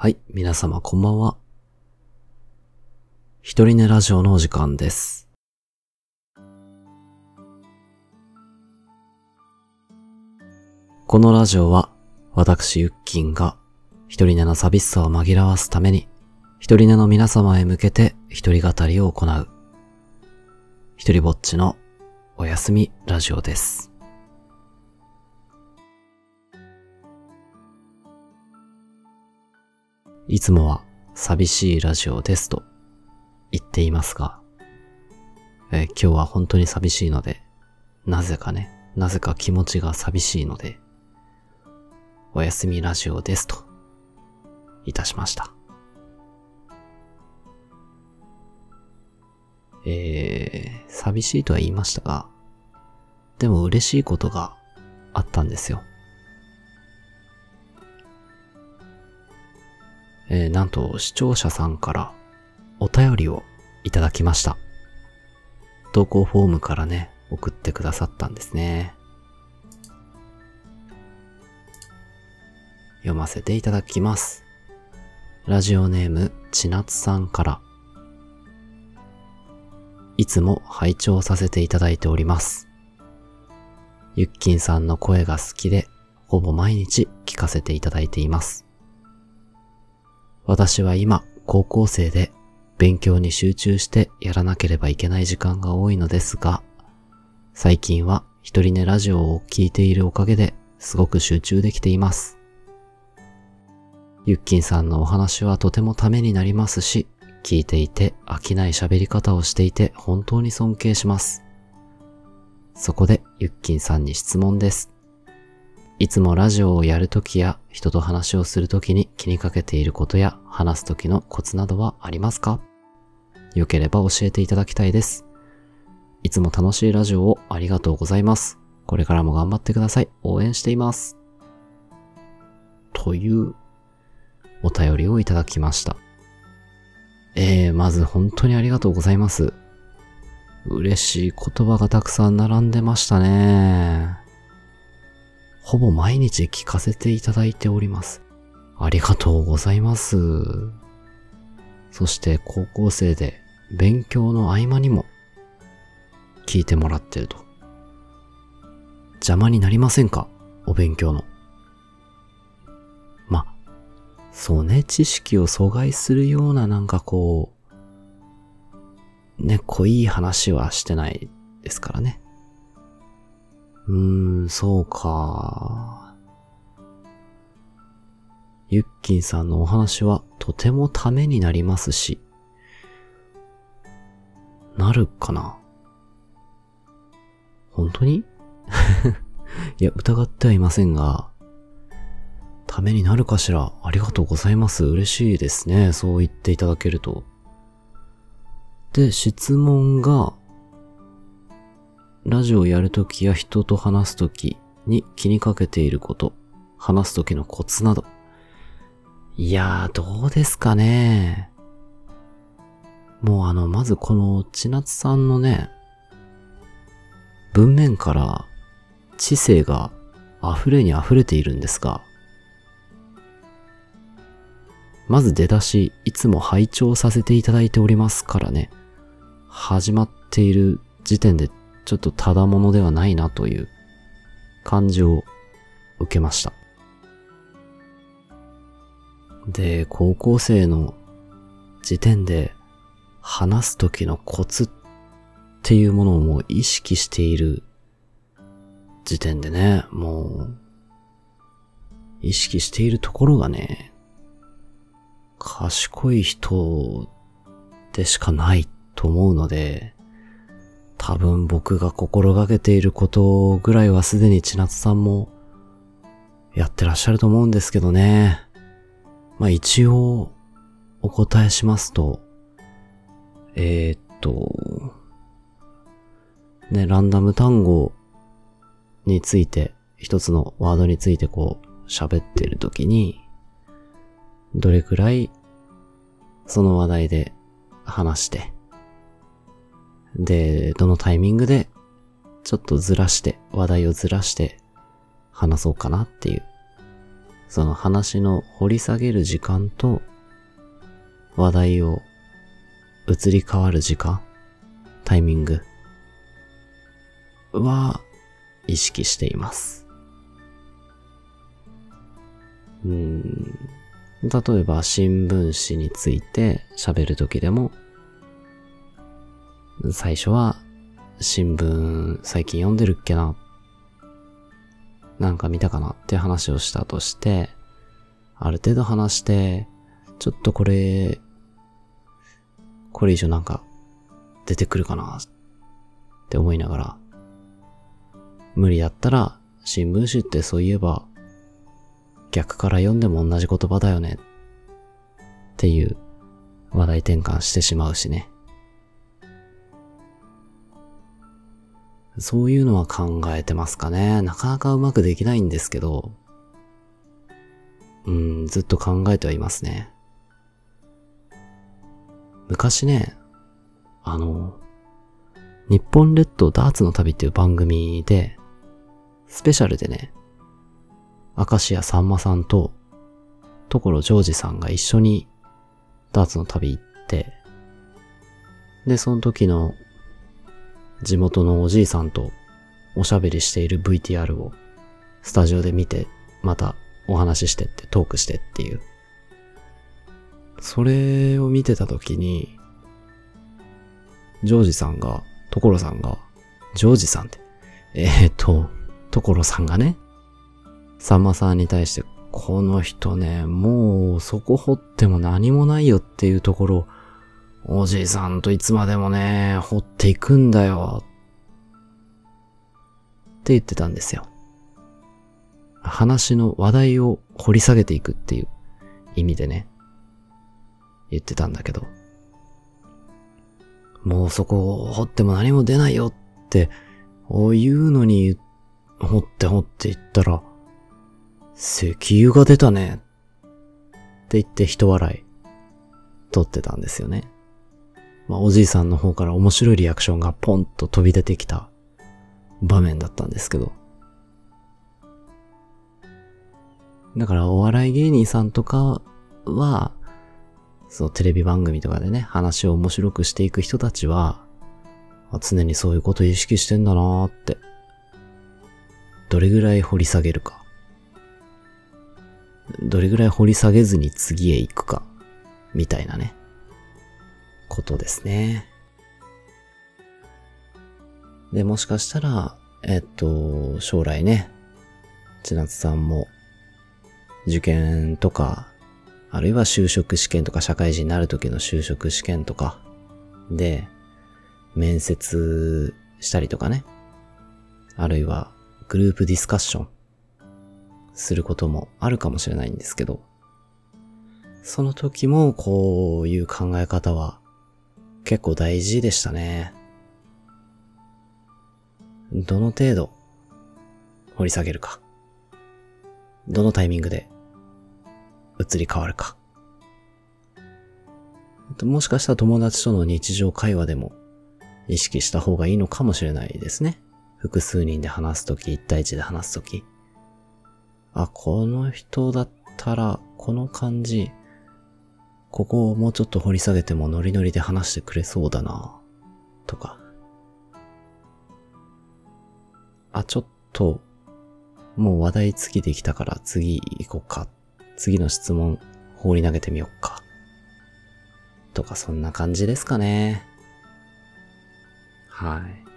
はい、皆様こんばんは。一人寝ラジオのお時間です。このラジオは、私ユッキンが、一人寝の寂しさを紛らわすために、一人寝の皆様へ向けて一人語りを行う、一人ぼっちのおやすみラジオです。いつもは寂しいラジオですと言っていますが、えー今日は本当に寂しいので、なぜかね、なぜか気持ちが寂しいので、おやすみラジオですと、いたしました。えー、寂しいとは言いましたが、でも嬉しいことがあったんですよ。えーなんと視聴者さんからお便りをいただきました。投稿フォームからね、送ってくださったんですね。読ませていただきます。ラジオネーム、ちなつさんから。いつも拝聴させていただいております。ゆっきんさんの声が好きで、ほぼ毎日聞かせていただいています。私は今、高校生で、勉強に集中してやらなければいけない時間が多いのですが、最近は一人寝ラジオを聞いているおかげですごく集中できています。ゆっきんさんのお話はとてもためになりますし、聞いていて飽きない喋り方をしていて本当に尊敬します。そこでゆっきんさんに質問です。いつもラジオをやるときや人と話をするときに気にかけていることや話すときのコツなどはありますか？よければ教えていただきたいです。いつも楽しいラジオをありがとうございます。これからも頑張ってください。応援しています。というお便りをいただきました。えー、まず本当にありがとうございます。嬉しい言葉がたくさん並んでましたね。ほぼ毎日聞かせていただいております。ありがとうございます。そして高校生で勉強の合間にも聞いてもらってると。邪魔になりませんか？お勉強の。ま、そうね、知識を阻害するようななんかこう、ね、濃い話はしてないですからね。うーん、そうか。ゆっきんさんのお話はとてもためになりますし、なるかな？本当に？いや、疑ってはいませんが、ためになるかしら？ありがとうございます。嬉しいですね。そう言っていただけると。で、質問が、ラジオをやるときや人と話すときに気にかけていること、話すときのコツなど。いやー、どうですかね。もうあの、まずこの千夏さんのね、文面から知性が溢れに溢れているんですが、まず出だし、いつも拝聴させていただいておりますからね、始まっている時点でちょっとただものではないなという感じを受けました。で、高校生の時点で話す時のコツっていうものをもう意識している時点でね、もう意識しているところがね、賢い人でしかないと思うので、多分僕が心がけていることぐらいはすでに千夏さんもやってらっしゃると思うんですけどね。まあ一応お答えしますと、えー、っと、ね、ランダム単語について、一つのワードについてこう喋ってるときに、どれくらいその話題で話して、で、どのタイミングでちょっとずらして、話題をずらして話そうかなっていうその話の掘り下げる時間と、話題を移り変わる時間、タイミングは意識しています。うん。例えば新聞紙について喋るときでも、最初は新聞最近読んでるっけななんか見たかなって話をしたとして、ある程度話して、ちょっとこれ、これ以上なんか出てくるかなって思いながら、無理だったら新聞紙ってそういえば逆から読んでも同じ言葉だよねっていう話題転換してしまうしね。そういうのは考えてますかね。なかなかうまくできないんですけど、うん、ずっと考えてはいますね。昔ね、あの、日本列島ダーツの旅っていう番組で、スペシャルでね、明石家さんまさんと、所ジョージさんが一緒にダーツの旅行って、で、その時の地元のおじいさんとおしゃべりしている VTR をスタジオで見て、またお話ししてってトークしてっていう。それを見てた時に、ジョージさんが、所さんが、ジョージさんって、えー、っと、所さんがね、さんまさんに対して、この人ね、もうそこ掘っても何もないよっていうところを、おじいさんといつまでもね、掘っていくんだよ。って言ってたんですよ。話の話題を掘り下げていくっていう意味でね、言ってたんだけど、もうそこを掘っても何も出ないよって、言うのに、掘って掘って言ったら、石油が出たね。って言って人笑い、取ってたんですよね。まあ、おじいさんの方から面白いリアクションがポンと飛び出てきた場面だったんですけど。だからお笑い芸人さんとかは、そのテレビ番組とかでね、話を面白くしていく人たちは、常にそういうことを意識してんだなーって。どれぐらい掘り下げるか。どれぐらい掘り下げずに次へ行くか、みたいなね、ことですね。で、もしかしたら、えっと、将来ね、千夏さんも、受験とか、あるいは就職試験とか社会人になる時の就職試験とか、で、面接したりとかね、あるいはグループディスカッションすることもあるかもしれないんですけど、その時もこういう考え方は結構大事でしたね。どの程度掘り下げるか。どのタイミングで移り変わるか。もしかしたら友達との日常会話でも意識した方がいいのかもしれないですね。複数人で話すとき、一対一で話すとき。あ、この人だったら、この感じ、ここをもうちょっと掘り下げてもノリノリで話してくれそうだな、とか。あ、ちょっと、もう話題尽きてきたから次行こうか。次の質問放り投げてみようか。とかそんな感じですかね。はい。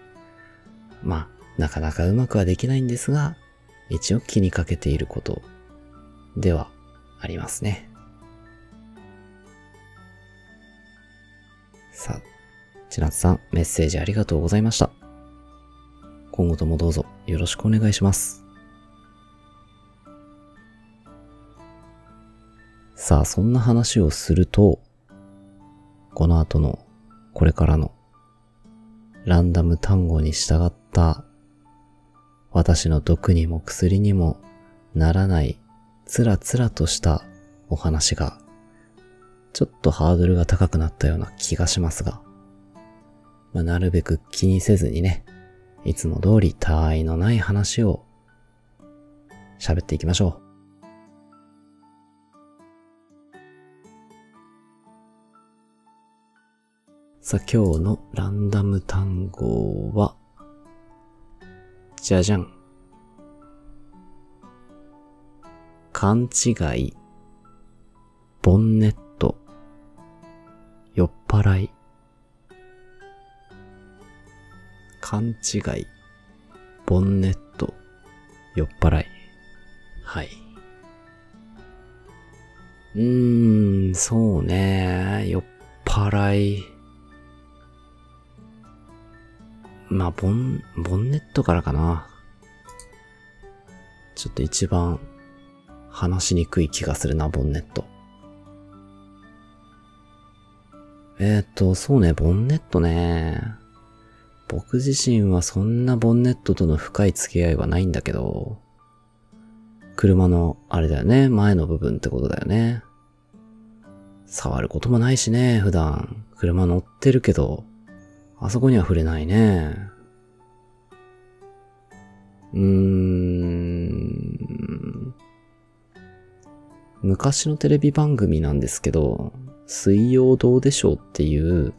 まあ、なかなかうまくはできないんですが、一応気にかけていることではありますね。さあ、千夏さん、メッセージありがとうございました。今後ともどうぞよろしくお願いします。さあ、そんな話をすると、この後の、これからの、ランダム単語に従った私の毒にも薬にもならないつらつらとしたお話が、ちょっとハードルが高くなったような気がしますが、まあ、なるべく気にせずにね、いつも通り他愛のない話を喋っていきましょう。さあ今日のランダム単語は、じゃじゃん。勘違い、ボンネット酔っ払い、勘違い、ボンネット、酔っ払い。はい。うーん、そうね。酔っ払い。まあ、ボン、ボンネットからかな。ちょっと一番話しにくい気がするな、ボンネット。えー、っと、そうね、ボンネットね。僕自身はそんなボンネットとの深い付き合いはないんだけど、車のあれだよね、前の部分ってことだよね。触ることもないしね、普段。車乗ってるけど、あそこには触れないね。うーん。昔のテレビ番組なんですけど、水曜どうでしょうっていう、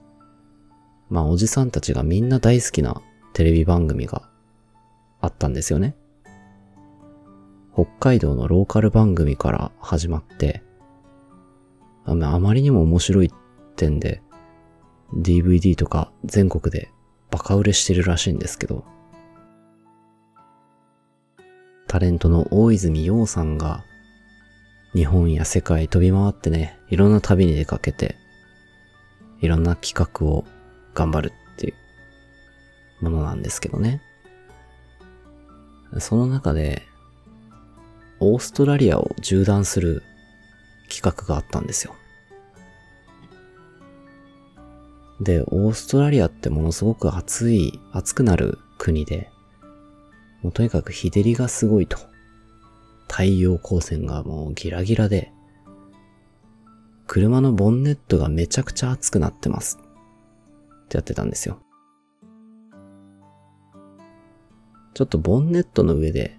まあおじさんたちがみんな大好きなテレビ番組があったんですよね。北海道のローカル番組から始まって、あまりにも面白い点で、DVD とか全国でバカ売れしてるらしいんですけど、タレントの大泉洋さんが日本や世界飛び回ってね、いろんな旅に出かけて、いろんな企画を頑張るっていうものなんですけどね。その中で、オーストラリアを縦断する企画があったんですよ。で、オーストラリアってものすごく暑い、暑くなる国で、もうとにかく日照りがすごいと。太陽光線がもうギラギラで、車のボンネットがめちゃくちゃ熱くなってます。ってやってたんですよ。ちょっとボンネットの上で、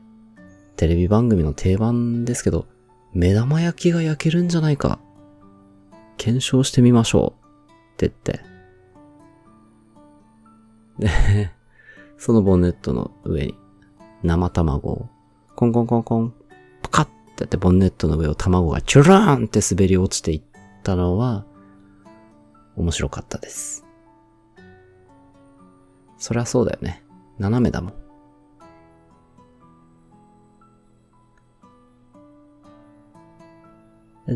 テレビ番組の定番ですけど、目玉焼きが焼けるんじゃないか、検証してみましょう。って言って。で、そのボンネットの上に生卵をコンコンコンコン、ってやってボンネットの上を卵がチュラーンって滑り落ちていったのは面白かったです。そりゃそうだよね。斜めだもん。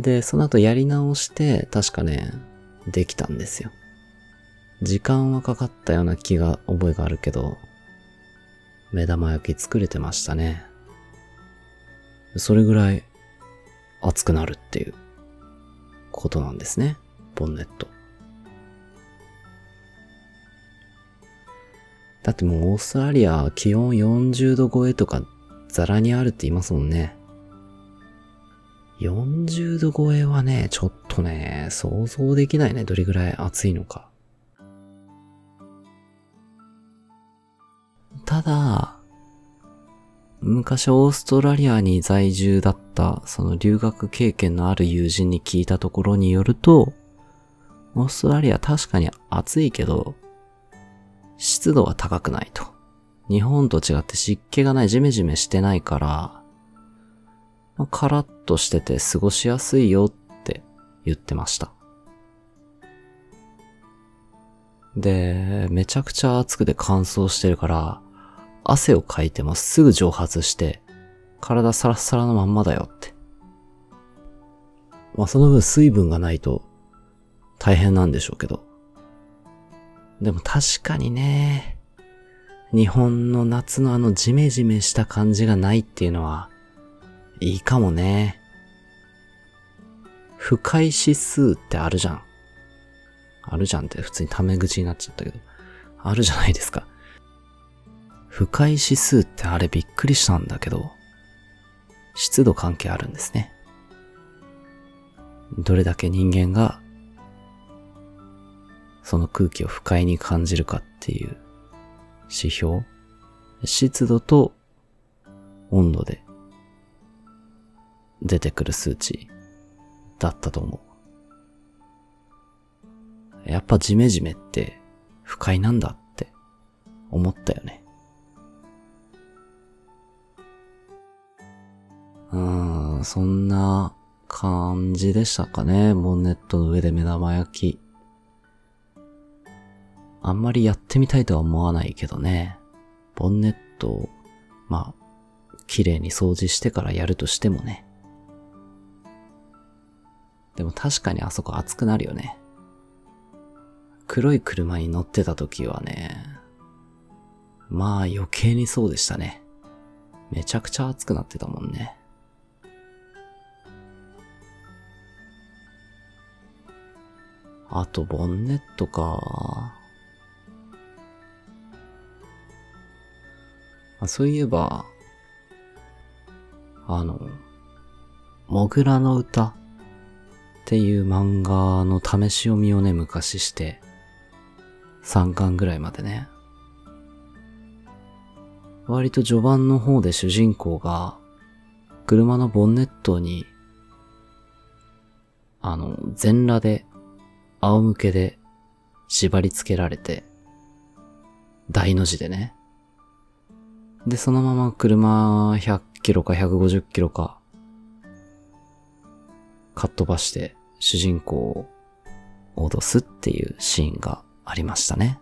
で、その後やり直して、確かね、できたんですよ。時間はかかったような気が、覚えがあるけど、目玉焼き作れてましたね。それぐらい熱くなるっていうことなんですね。ボンネット。だってもうオーストラリア気温40度超えとかザラにあるって言いますもんね。40度超えはね、ちょっとね、想像できないね。どれぐらい暑いのか。ただ、昔オーストラリアに在住だった、その留学経験のある友人に聞いたところによると、オーストラリア確かに暑いけど、湿度は高くないと。日本と違って湿気がないジメジメしてないから、まあ、カラッとしてて過ごしやすいよって言ってました。で、めちゃくちゃ暑くて乾燥してるから、汗をかいてもすぐ蒸発して、体サラサラのまんまだよって。まあその分水分がないと大変なんでしょうけど。でも確かにね、日本の夏のあのジメジメした感じがないっていうのは、いいかもね。不快指数ってあるじゃん。あるじゃんって普通にタメ口になっちゃったけど。あるじゃないですか。不快指数ってあれびっくりしたんだけど、湿度関係あるんですね。どれだけ人間が、その空気を不快に感じるかっていう指標湿度と温度で出てくる数値だったと思う。やっぱジメジメって不快なんだって思ったよね。うん、そんな感じでしたかね。ボンネットの上で目玉焼き。あんまりやってみたいとは思わないけどね。ボンネットを、まあ、綺麗に掃除してからやるとしてもね。でも確かにあそこ暑くなるよね。黒い車に乗ってた時はね、まあ余計にそうでしたね。めちゃくちゃ暑くなってたもんね。あと、ボンネットか。あそういえば、あの、モグラの歌っていう漫画の試し読みをね、昔して、3巻ぐらいまでね。割と序盤の方で主人公が、車のボンネットに、あの、全裸で仰向けで縛り付けられて、大の字でね。で、そのまま車100キロか150キロか、かっ飛ばして主人公を脅すっていうシーンがありましたね。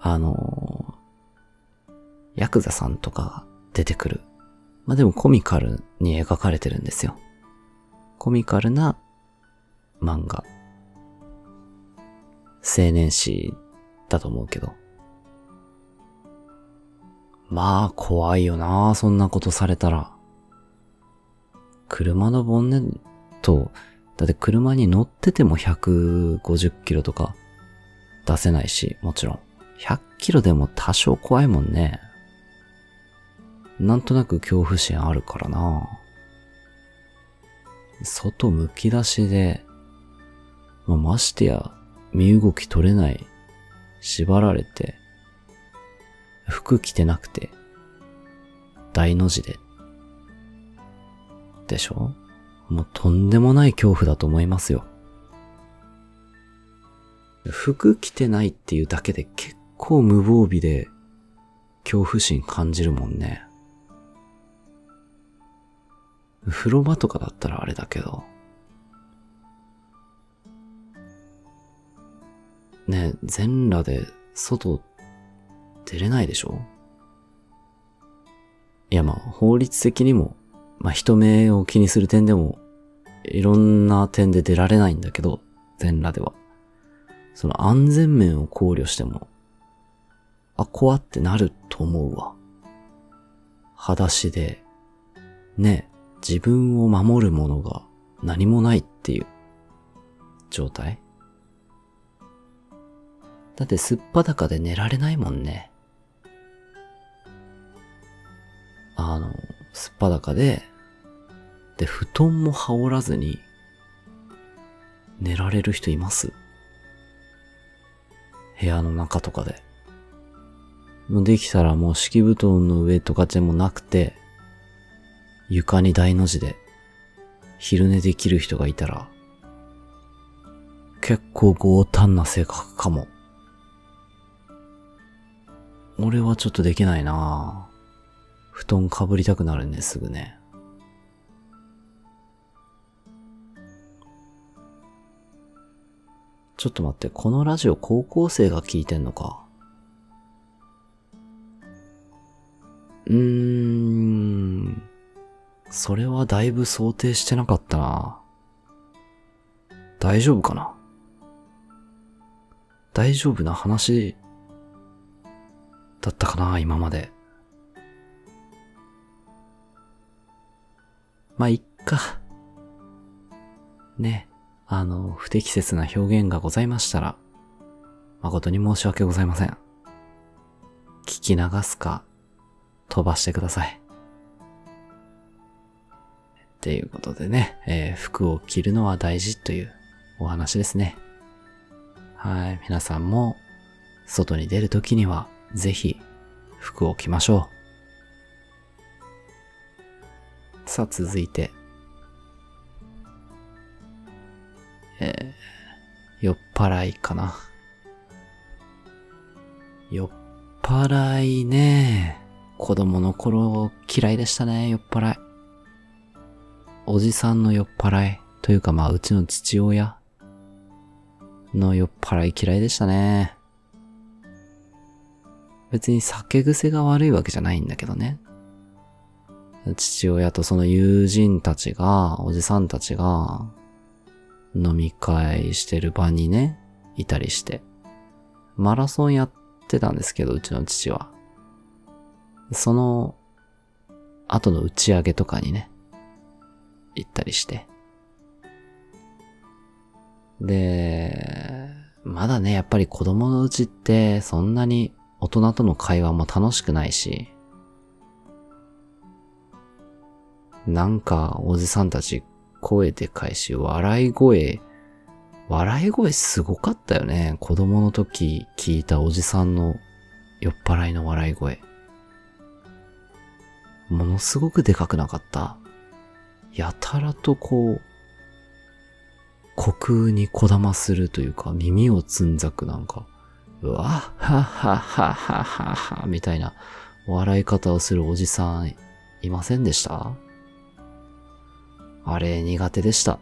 あのヤクザさんとかが出てくる。まあ、でもコミカルに描かれてるんですよ。コミカルな漫画。青年誌だと思うけど。まあ、怖いよなそんなことされたら。車のボンネット、だって車に乗ってても150キロとか出せないし、もちろん。100キロでも多少怖いもんね。なんとなく恐怖心あるからな外むき出しでまあ、ましてや、身動き取れない、縛られて、服着てなくて、大の字で。でしょ？もうとんでもない恐怖だと思いますよ。服着てないっていうだけで結構無防備で恐怖心感じるもんね。風呂場とかだったらあれだけど。ね、全裸で外出れないでしょ？いやまあ法律的にも、まあ人目を気にする点でも、いろんな点で出られないんだけど、全裸では。その安全面を考慮しても、あ、怖ってなると思うわ。裸足で、ね、自分を守るものが何もないっていう状態だってすっぱだかで寝られないもんね。あの、すっぱだかで、で、布団も羽織らずに、寝られる人います？部屋の中とかで。できたらもう敷布団の上とかでもなくて、床に大の字で、昼寝できる人がいたら、結構強胆な性格かも。俺はちょっとできないな布団かぶりたくなるね、すぐね。ちょっと待って、このラジオ高校生が聞いてんのか。うーん。それはだいぶ想定してなかったな。大丈夫かな？大丈夫な話だったかな、今まで。まあ、いっか。ね。あの、不適切な表現がございましたら、誠に申し訳ございません。聞き流すか、飛ばしてください。っていうことでね、えー、服を着るのは大事というお話ですね。はい。皆さんも、外に出るときには、ぜひ服を着ましょう。さあ続いて、えー、酔っ払いかな。酔っ払いね。子供の頃嫌いでしたね、酔っ払い。おじさんの酔っ払い。というかまあ、うちの父親の酔っ払い嫌いでしたね。別に酒癖が悪いわけじゃないんだけどね。父親とその友人たちが、おじさんたちが、飲み会してる場にね、いたりして。マラソンやってたんですけど、うちの父は。その、後の打ち上げとかにね、行ったりして。で、まだね、やっぱり子供のうちってそんなに大人との会話も楽しくないし、なんかおじさんたち声でかいし、笑い声、笑い声すごかったよね。子供の時聞いたおじさんの酔っ払いの笑い声。ものすごくでかくなかった。やたらとこう、虚空にこだまするというか、耳をつんざくなんか、うわははっはっはっはは、みたいな笑い方をするおじさんいませんでした？あれ苦手でした。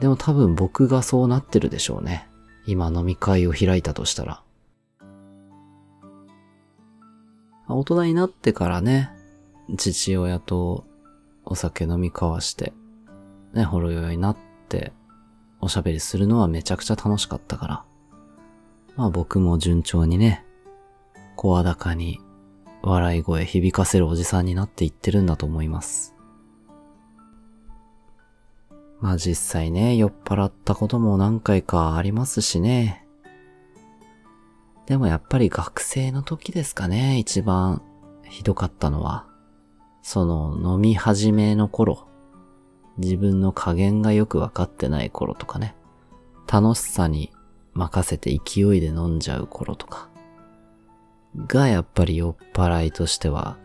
でも多分僕がそうなってるでしょうね。今飲み会を開いたとしたら。大人になってからね、父親とお酒飲み交わして、ね、ほろ酔いになって、おしゃべりするのはめちゃくちゃ楽しかったから。まあ僕も順調にね、声高に笑い声響かせるおじさんになっていってるんだと思います。まあ実際ね、酔っ払ったことも何回かありますしね。でもやっぱり学生の時ですかね、一番ひどかったのは。その飲み始めの頃。自分の加減がよくわかってない頃とかね。楽しさに任せて勢いで飲んじゃう頃とか。がやっぱり酔っ払いとしては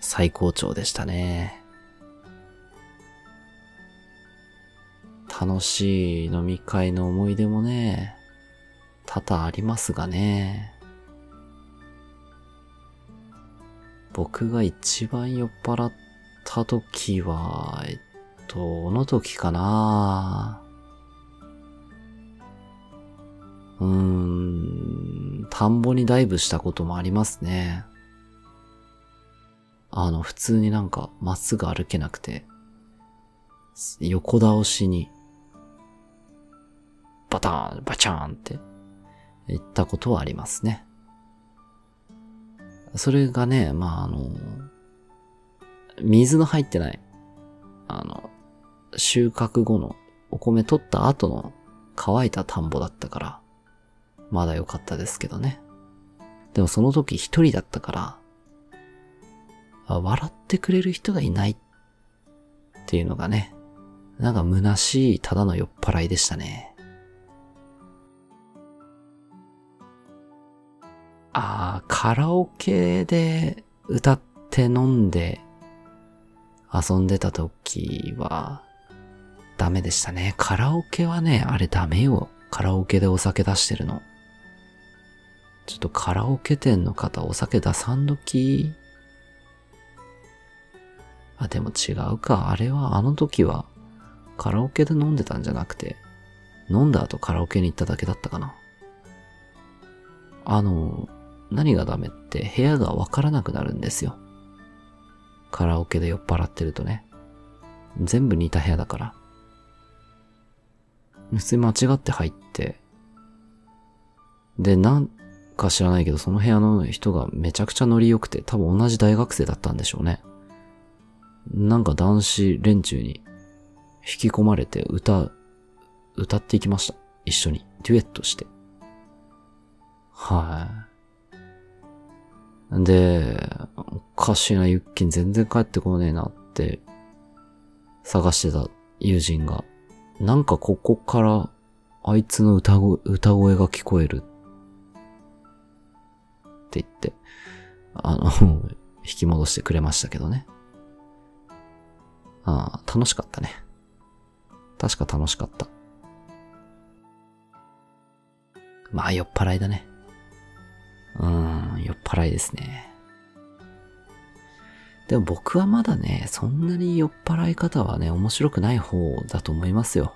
最高潮でしたね。楽しい飲み会の思い出もね、多々ありますがね。僕が一番酔っ払った時は、えっと、どの時かな？うーん、田んぼにダイブしたこともありますね。あの、普通になんかまっすぐ歩けなくて、横倒しに、バターン、バチャーンって言ったことはありますね。それがね、まあ、あの、水の入ってない、あの、収穫後のお米取った後の乾いた田んぼだったから、まだ良かったですけどね。でもその時一人だったから、笑ってくれる人がいないっていうのがね、なんか虚しいただの酔っ払いでしたね。ああ、カラオケで歌って飲んで遊んでた時はダメでしたね。カラオケはね、あれダメよ。カラオケでお酒出してるの。ちょっとカラオケ店の方お酒出さんどき。あ、でも違うか。あれはあの時はカラオケで飲んでたんじゃなくて、飲んだ後カラオケに行っただけだったかな。あの、何がダメって部屋がわからなくなるんですよ。カラオケで酔っ払ってるとね。全部似た部屋だから。普通間違って入って、で、なんか知らないけど、その部屋の人がめちゃくちゃノリ良くて、多分同じ大学生だったんでしょうね。なんか男子連中に引き込まれて歌、歌っていきました。一緒に。デュエットして。はい。で、おかしいな、ユッキン全然帰ってこねえなって探してた友人が、なんかここからあいつの歌声歌声が聞こえるって言って、あの、引き戻してくれましたけどね。ああ、楽しかったね。確か楽しかった。まあ酔っ払いだね。うん、酔っ払いですね。でも僕はまだね、そんなに酔っ払い方はね、面白くない方だと思いますよ。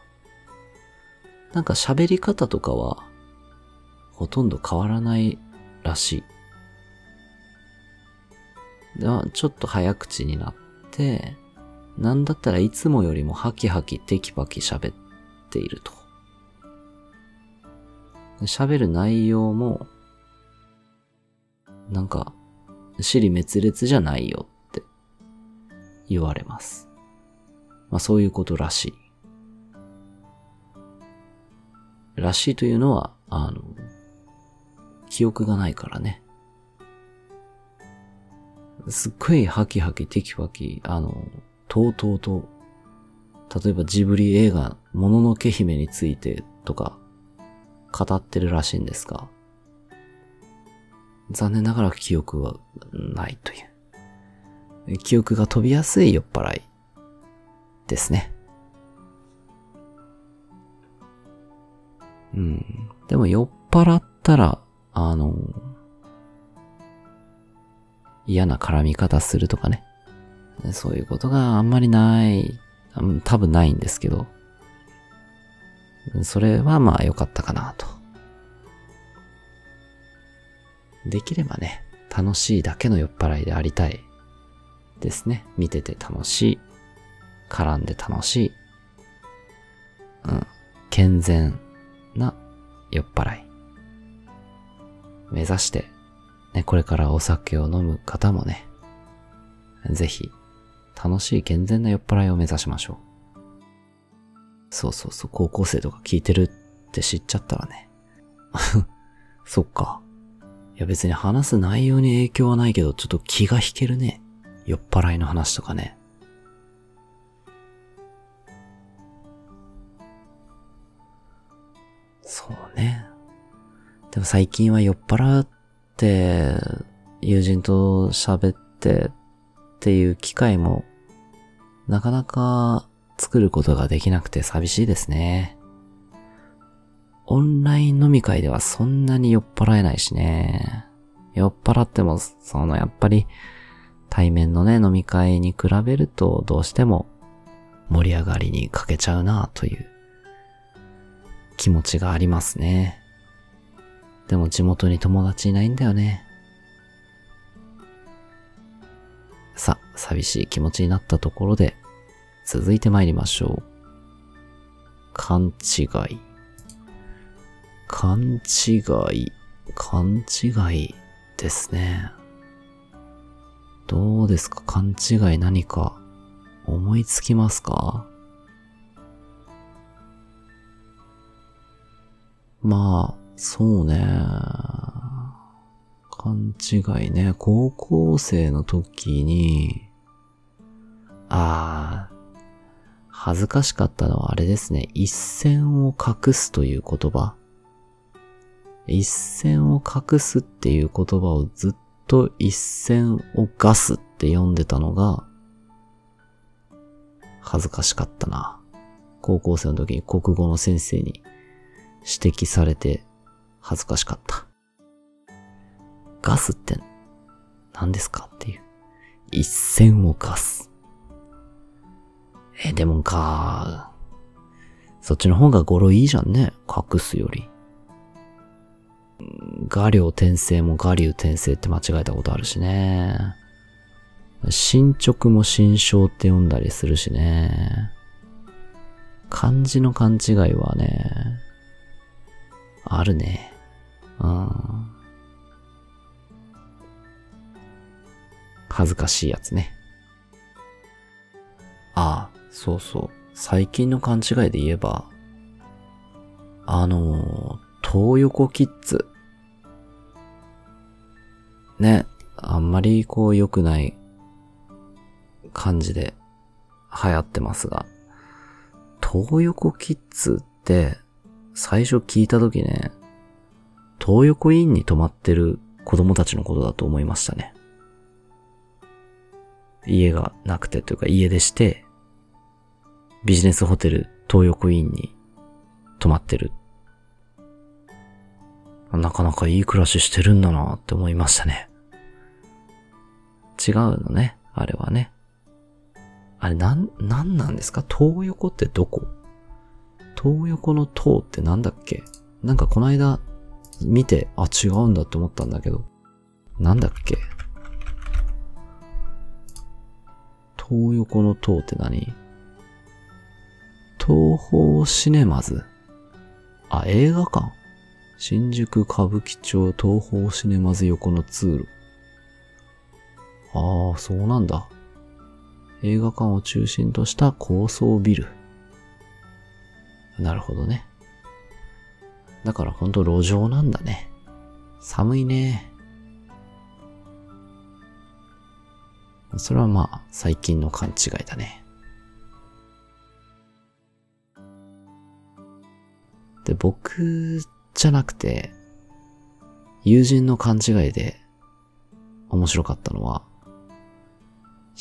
なんか喋り方とかは、ほとんど変わらないらしい。ちょっと早口になって、なんだったらいつもよりもハキハキテキパキ喋っていると。喋る内容も、なんか、尻滅裂じゃないよって言われます。まあそういうことらしい。らしいというのは、あの、記憶がないからね。すっごいハキハキテキパキ、あの、とうとうと、例えばジブリ映画、もののけ姫についてとか、語ってるらしいんですが、残念ながら記憶はないという。記憶が飛びやすい酔っ払いですね。うん。でも酔っ払ったら、あの、嫌な絡み方するとかね。そういうことがあんまりない、多分ないんですけど、それはまあ良かったかなと。できればね、楽しいだけの酔っ払いでありたいですね。見てて楽しい。絡んで楽しい。うん。健全な酔っ払い。目指して、ね、これからお酒を飲む方もね、ぜひ、楽しい健全な酔っ払いを目指しましょう。そうそうそう、高校生とか聞いてるって知っちゃったらね。そっか。いや別に話す内容に影響はないけど、ちょっと気が引けるね。酔っ払いの話とかね。そうね。でも最近は酔っ払って、友人と喋ってっていう機会も、なかなか作ることができなくて寂しいですね。オンライン飲み会ではそんなに酔っ払えないしね。酔っ払っても、そのやっぱり対面のね、飲み会に比べるとどうしても盛り上がりに欠けちゃうなという気持ちがありますね。でも地元に友達いないんだよね。さ、寂しい気持ちになったところで、続いて参りましょう。勘違い。勘違い。勘違いですね。どうですか？勘違い何か思いつきますか？まあ、そうね。勘違いね。高校生の時に、ああ、恥ずかしかったのはあれですね。一線を隠すという言葉。一線を隠すっていう言葉をずっと一線をガスって読んでたのが、恥ずかしかったな。高校生の時に国語の先生に指摘されて恥ずかしかった。ガスって何ですかっていう。一線をガス。え、でもか、そっちの方が語呂いいじゃんね。隠すより。画量転生も画流転生って間違えたことあるしね。進捗も新章って読んだりするしね。漢字の勘違いはね、あるね。うん。恥ずかしいやつね。ああ、そうそう。最近の勘違いで言えば、あの、東横キッズ。ね、あんまりこう良くない感じで流行ってますが、東横キッズって最初聞いた時ね、東横インに泊まってる子供たちのことだと思いましたね。家がなくてというか家出して、ビジネスホテル東横インに泊まってる。なかなかいい暮らししてるんだなって思いましたね。違うのね、あれはね。あれ、なん、なんなんですか？東横ってどこ？東横の東ってなんだっけ？なんかこの間見て、あ、違うんだって思ったんだけど。なんだっけ？東横の東って何？東方シネマズ？あ、映画館。新宿歌舞伎町東方シネマズ横の通路。ああ、そうなんだ。映画館を中心とした高層ビル。なるほどね。だからほんと路上なんだね。寒いね。それはまあ、最近の勘違いだね。で、僕じゃなくて、友人の勘違いで面白かったのは、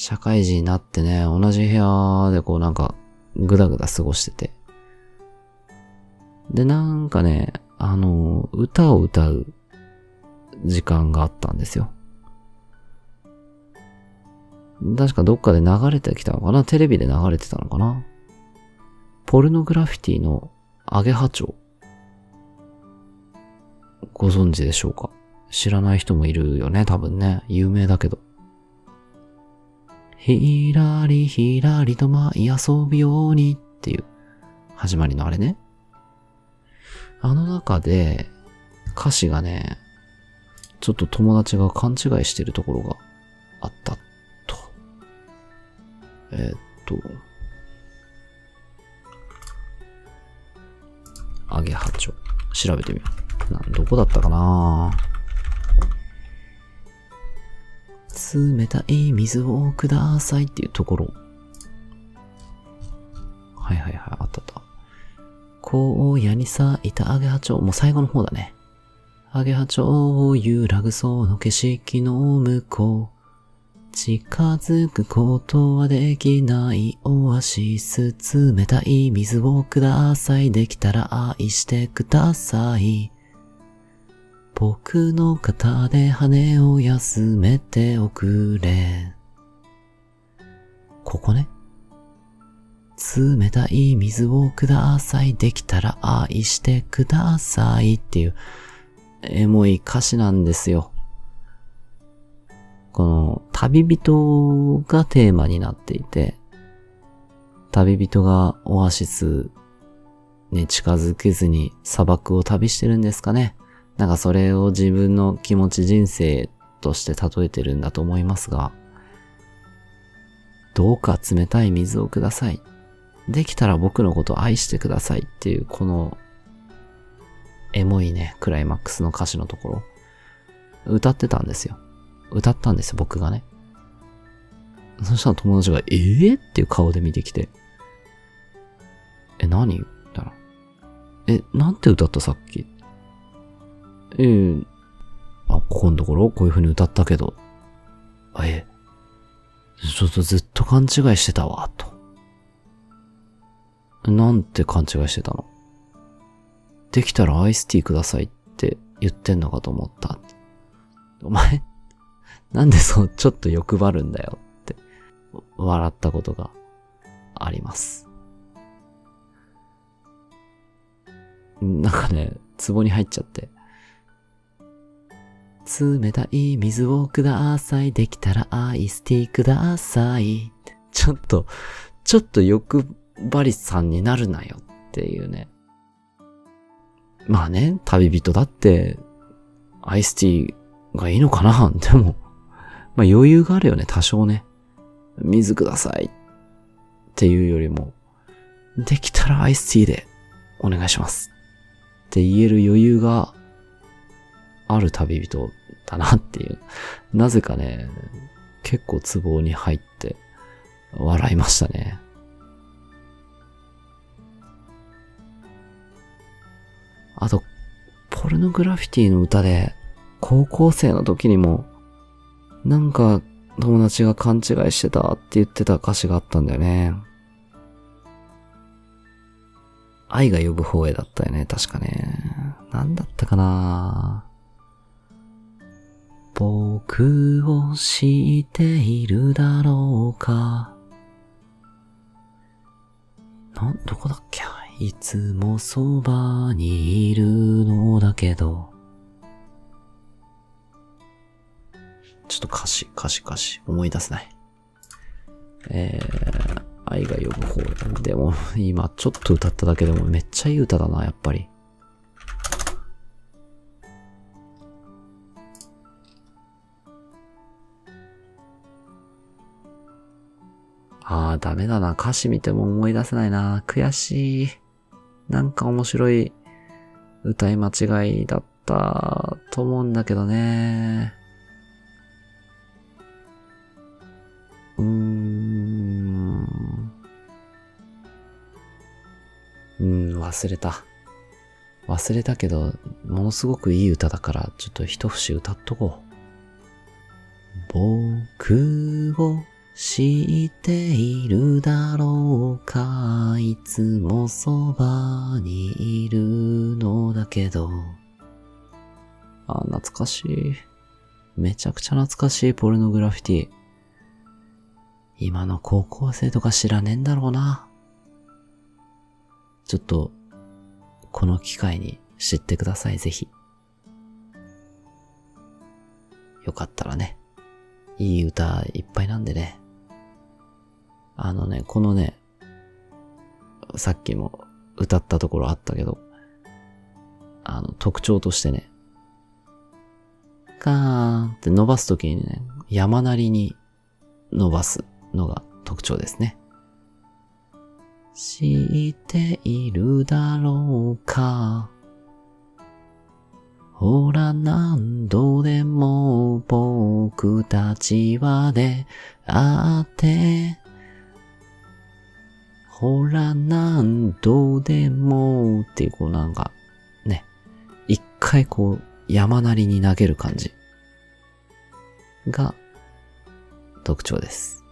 社会人になってね、同じ部屋でこうなんか、ぐだぐだ過ごしてて。で、なんかね、あの、歌を歌う時間があったんですよ。確かどっかで流れてきたのかな？テレビで流れてたのかな？ポルノグラフィティのアゲハチョウ。ご存知でしょうか？知らない人もいるよね、多分ね。有名だけど。ひらりひらりと舞い遊びようにっていう始まりのあれね。あの中で歌詞がね、ちょっと友達が勘違いしてるところがあったと。え、っと、アゲハチョ。調べてみよう。どこだったかな？ぁ冷たい水をくださいっていうところ。はいはいはい、あったあった。荒野に咲いたアゲハチョウ。もう最後の方だね。アゲハチョウを揺らぐその景色の向こう。近づくことはできないオアシス冷たい水をくださいできたら愛してください僕の肩で羽を休めておくれ。ここね。冷たい水をください。できたら愛してくださいっていうエモい歌詞なんですよ。この旅人がテーマになっていて、旅人がオアシスに近づけずに砂漠を旅してるんですかね。なんかそれを自分の気持ち人生として例えてるんだと思いますが、どうか冷たい水をください。できたら僕のことを愛してくださいっていうこのエモいね、クライマックスの歌詞のところ、歌ってたんですよ。歌ったんですよ、僕がね。そしたら友達が、えぇ、ー、っていう顔で見てきて、え、何？言ったら、え、なんて歌ったさっき？えー、あ、ここのところこういう風に歌ったけど、あ、え、ちょっとずっと勘違いしてたわ、と。なんて勘違いしてたの？できたらアイスティーくださいって言ってんのかと思った。お前、なんでそう、ちょっと欲張るんだよって、笑ったことがあります。なんかね、壺に入っちゃって。冷たい水をください。できたらアイスティーください。ちょっと、ちょっと欲張りさんになるなよっていうね。まあね、旅人だって、アイスティーがいいのかな？でも、まあ余裕があるよね、多少ね。水くださいっていうよりも、できたらアイスティーでお願いしますって言える余裕がある旅人だなっていう。なぜかね、結構ツボに入って笑いましたね。あと、ポルノグラフィティの歌で、高校生の時にもなんか友達が勘違いしてたって言ってた歌詞があったんだよね。愛が呼ぶ方へだったよね、確かね。なんだったかな僕を知っているだろうかなん、どこだっけ？いつもそばにいるのだけど。ちょっと歌詞、歌詞、歌詞、思い出せない。えー、愛が呼ぶ方でも、今ちょっと歌っただけでもめっちゃいい歌だな、やっぱり。ああ、ダメだな。歌詞見ても思い出せないな。悔しい。なんか面白い歌い間違いだったと思うんだけどね。うーん。うん、忘れた。忘れたけど、ものすごくいい歌だから、ちょっと一節歌っとこう。僕を知っているだろうかいつもそばにいるのだけど。あ、懐かしい。めちゃくちゃ懐かしいポルノグラフィティ。今の高校生とか知らねえんだろうな。ちょっと、この機会に知ってください、ぜひ。よかったらね。いい歌いっぱいなんでね。あのね、このね、さっきも歌ったところあったけど、あの、特徴としてね、ガーンって伸ばすときにね、山なりに伸ばすのが特徴ですね。知っているだろうか？ほら何度でも僕たちは出会ってほら何度でもっていうこうなんかね、一回こう山なりに投げる感じが特徴です。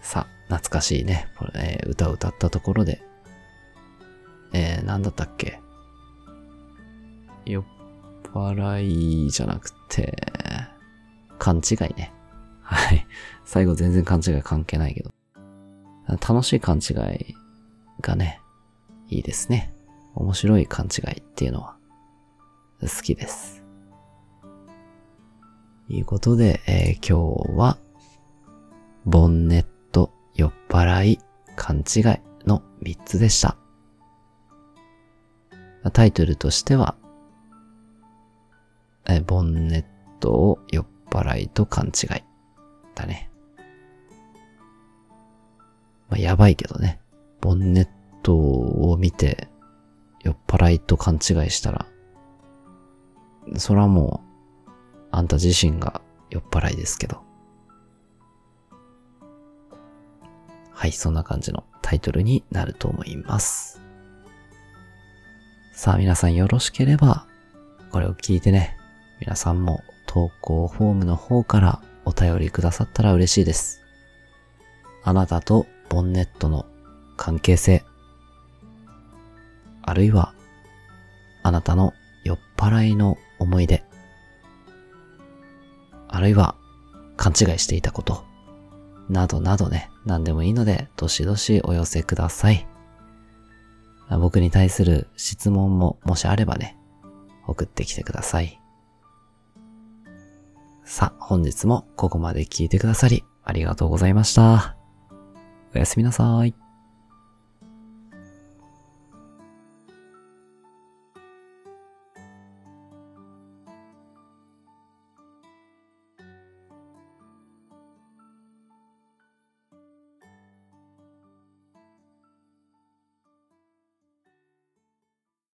さあ、懐かしいね、これ、え、歌を歌ったところで、えー、なんだったっけ？酔っ払いじゃなくて、勘違いね。はい。最後全然勘違い関係ないけど。楽しい勘違いがね、いいですね。面白い勘違いっていうのは好きです。ということで、えー、今日は、ボンネット、酔っ払い、勘違いの3つでした。タイトルとしては、え、ボンネットを酔っ払いと勘違いだね。まあ、やばいけどね。ボンネットを見て、酔っ払いと勘違いしたら、それはもう、あんた自身が酔っ払いですけど。はい、そんな感じのタイトルになると思います。さあ皆さんよろしければ、これを聞いてね、皆さんも投稿フォームの方からお便りくださったら嬉しいです。あなたとボンネットの関係性、あるいはあなたの酔っ払いの思い出、あるいは勘違いしていたこと、などなどね、何でもいいので、どしどしお寄せください。僕に対する質問ももしあればね、送ってきてください。さあ、本日もここまで聞いてくださり、ありがとうございました。おやすみなさい。